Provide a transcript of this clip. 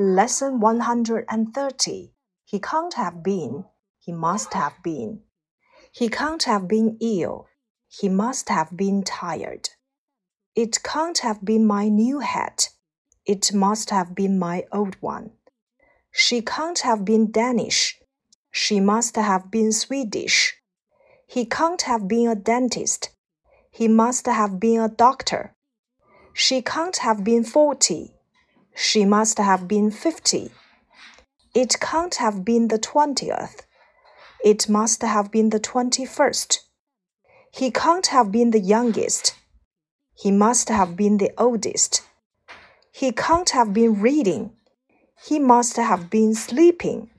Lesson 130. He can't have been. He must have been. He can't have been ill. He must have been tired. It can't have been my new hat. It must have been my old one. She can't have been Danish. She must have been Swedish. He can't have been a dentist. He must have been a doctor. She can't have been forty. She must have been fifty. It can't have been the twentieth. It must have been the twenty first. He can't have been the youngest. He must have been the oldest. He can't have been reading. He must have been sleeping.